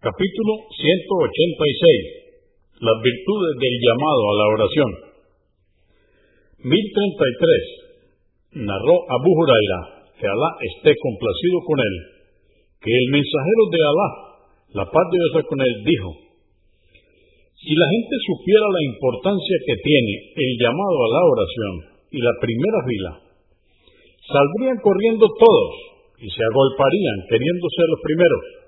Capítulo 186. Las virtudes del llamado a la oración. 1033. Narró Abu Huraira, que Alá esté complacido con él, que el mensajero de Alá, la paz de Dios con él, dijo, si la gente supiera la importancia que tiene el llamado a la oración y la primera fila, saldrían corriendo todos y se agolparían queriendo ser los primeros,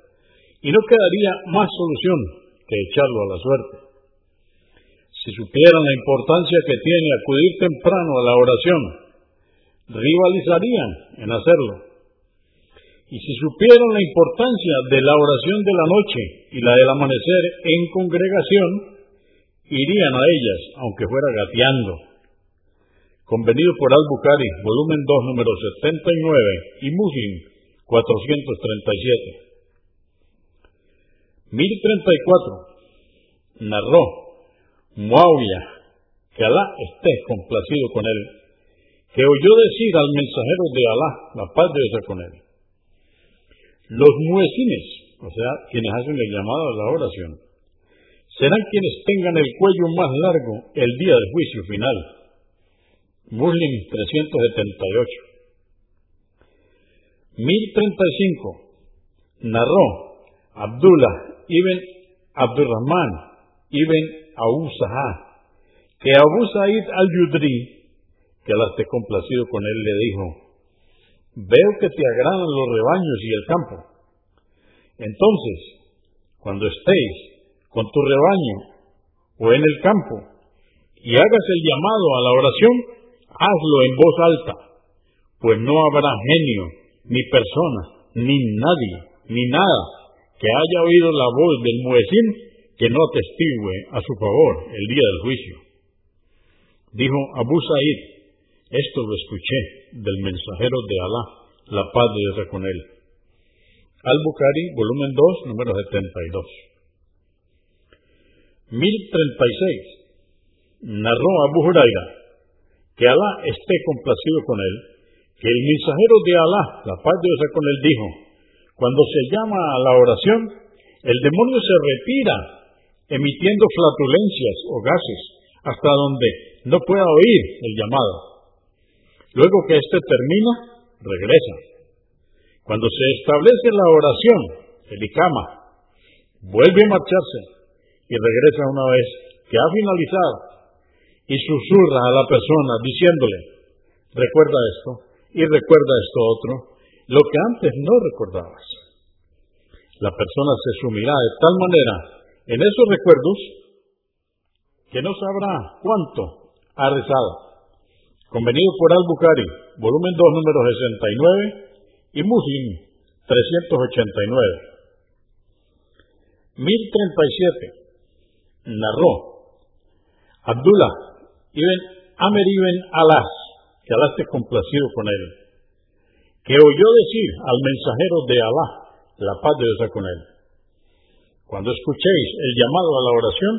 y no quedaría más solución que echarlo a la suerte. Si supieran la importancia que tiene acudir temprano a la oración, rivalizarían en hacerlo. Y si supieran la importancia de la oración de la noche y la del amanecer en congregación, irían a ellas, aunque fuera gateando. Convenido por Al-Bukhari, volumen 2, número 79, y Muslim, 437. 1034. Narró Muawiyah, que Alá esté complacido con él, que oyó decir al mensajero de Alá, la paz de Dios con él. Los muecines, o sea, quienes hacen el llamado a la oración, serán quienes tengan el cuello más largo el día del juicio final. Muslim 378. 1035. Narró Abdullah ibn Abdurrahman ibn Abu Sahá, que Abu Said al-Yudri, que al esté complacido con él, le dijo, veo que te agradan los rebaños y el campo. Entonces, cuando estéis con tu rebaño o en el campo y hagas el llamado a la oración, hazlo en voz alta, pues no habrá genio, ni persona, ni nadie, ni nada que haya oído la voz del muecín que no atestigue a su favor el día del juicio. Dijo Abu Sa'id, esto lo escuché del mensajero de Alá, la paz de Dios con él. Al-Bukhari, volumen 2, número 72. 1036. Narró Abu Huraira, que Alá esté complacido con él, que el mensajero de Alá, la paz de Dios con él, dijo, cuando se llama a la oración, el demonio se retira emitiendo flatulencias o gases hasta donde no pueda oír el llamado. Luego que éste termina, regresa. Cuando se establece la oración, el icama, vuelve a marcharse y regresa una vez que ha finalizado y susurra a la persona diciéndole, recuerda esto y recuerda esto otro, lo que antes no recordabas. La persona se sumirá de tal manera en esos recuerdos que no sabrá cuánto ha rezado. Convenido por Al-Bukhari, volumen 2, número 69 y Muslim 389. 1037. Narró Abdullah ibn Amer ibn Alas, que Alá esté complacido con él que oyó decir al mensajero de Alá, la paz de Dios con él. Cuando escuchéis el llamado a la oración,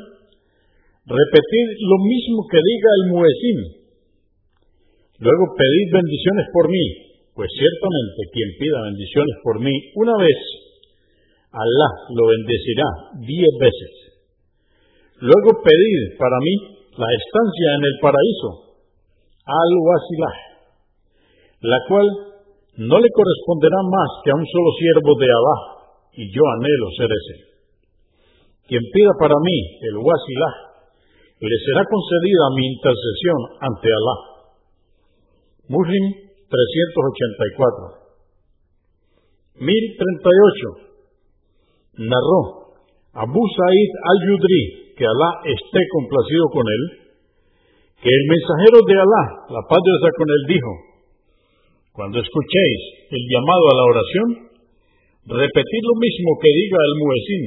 repetid lo mismo que diga el muecín. Luego pedid bendiciones por mí, pues ciertamente quien pida bendiciones por mí una vez, Alá lo bendecirá diez veces. Luego pedid para mí la estancia en el paraíso, al-Wasilah, la cual no le corresponderá más que a un solo siervo de Alá, y yo anhelo ser ese. Quien pida para mí el wasilah, le será concedida mi intercesión ante Alá. Muslim 384. 1038. Narró Abu Sa'id al-Yudri, que Alá esté complacido con él, que el mensajero de Alá, la paz de con él, dijo, cuando escuchéis el llamado a la oración, repetid lo mismo que diga el muecín.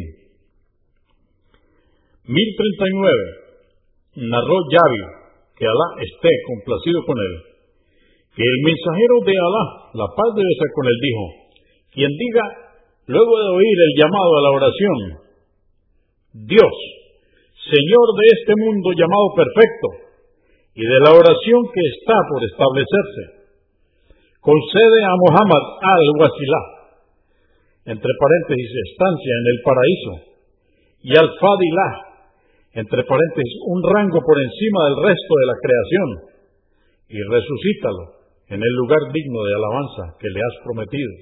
1039. Narró Yavi, que Alá esté complacido con él, que el mensajero de Alá, la paz debe ser con él, dijo, quien diga, luego de oír el llamado a la oración, Dios, Señor de este mundo llamado perfecto, y de la oración que está por establecerse, concede a Muhammad al-Wasilah entre paréntesis, estancia en el paraíso, y al-Fadilah, entre paréntesis, un rango por encima del resto de la creación, y resucítalo en el lugar digno de alabanza que le has prometido.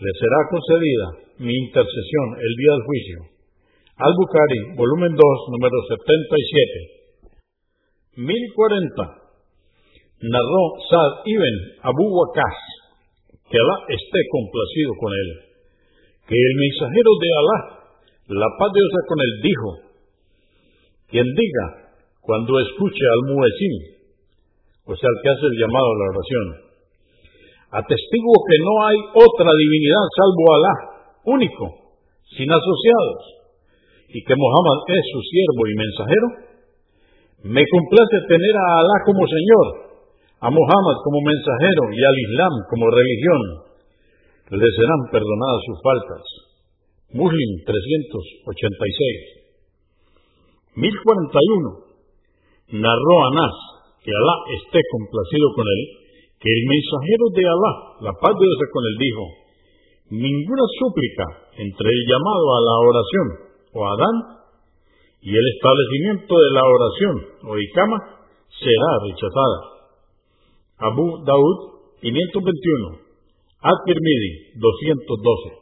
Le será concedida mi intercesión el día del juicio. Al-Bukhari, volumen 2, número 77. 1040. Narró Sad ibn Abu Waqas, que Alá esté complacido con él, que el mensajero de Alá, la paz de Dios con él, dijo, quien diga cuando escuche al muecín, o sea, el que hace el llamado a la oración, atestigo que no hay otra divinidad salvo Alá, único, sin asociados, y que Muhammad es su siervo y mensajero, me complace tener a Alá como Señor a Muhammad como mensajero y al Islam como religión, le serán perdonadas sus faltas. Muslim 386. 1041. Narró Anás, que Alá esté complacido con él, que el mensajero de Alá, la paz de Dios con él, dijo, ninguna súplica entre el llamado a la oración o Adán y el establecimiento de la oración o Ikama será rechazada. Abu Daud 521, At-Tirmidhi 212.